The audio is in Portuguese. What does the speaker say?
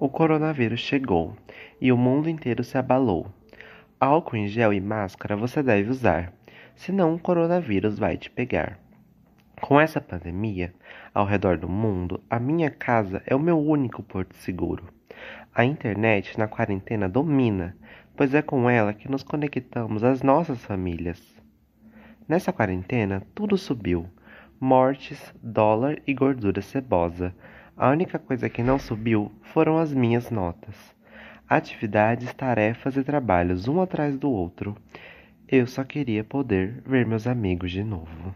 O coronavírus chegou e o mundo inteiro se abalou. Álcool em gel e máscara você deve usar, senão o coronavírus vai te pegar. Com essa pandemia ao redor do mundo, a minha casa é o meu único porto seguro. A internet na quarentena domina, pois é com ela que nos conectamos às nossas famílias. Nessa quarentena, tudo subiu: mortes, dólar e gordura cebosa. A única coisa que não subiu foram as minhas notas. Atividades, tarefas e trabalhos um atrás do outro. Eu só queria poder ver meus amigos de novo.